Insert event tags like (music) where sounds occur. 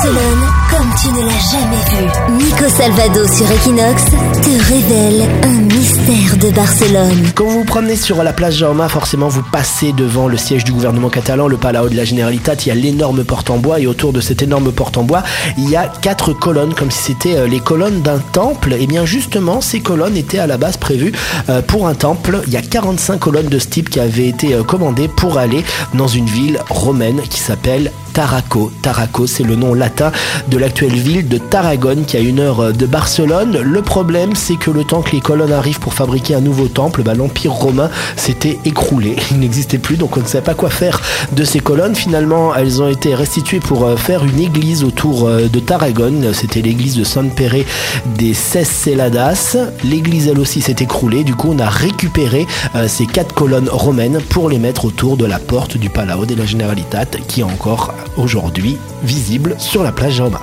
Barcelone comme tu ne l'as jamais vu. Nico Salvado sur Equinox te révèle un mystère de Barcelone. Quand vous vous promenez sur la place Jaume, forcément vous passez devant le siège du gouvernement catalan, le Palau de la Generalitat. Il y a l'énorme porte en bois et autour de cette énorme porte en bois, il y a quatre colonnes comme si c'était euh, les colonnes d'un temple. Et bien justement, ces colonnes étaient à la base prévues euh, pour un temple. Il y a 45 colonnes de ce type qui avaient été euh, commandées pour aller dans une ville romaine qui s'appelle Taraco. Taraco, c'est le nom latin de l'actuelle ville de Tarragone qui a une heure de Barcelone. Le problème, c'est que le temps que les colonnes arrivent pour fabriquer un nouveau temple, bah, l'Empire romain s'était écroulé. (laughs) Il n'existait plus, donc on ne savait pas quoi faire de ces colonnes. Finalement, elles ont été restituées pour euh, faire une église autour euh, de Tarragone. C'était l'église de San Pere des Celadas. L'église, elle aussi, s'est écroulée. Du coup, on a récupéré euh, ces quatre colonnes romaines pour les mettre autour de la porte du Palau de la Generalitat qui est encore aujourd'hui visible sur la plage Jaume.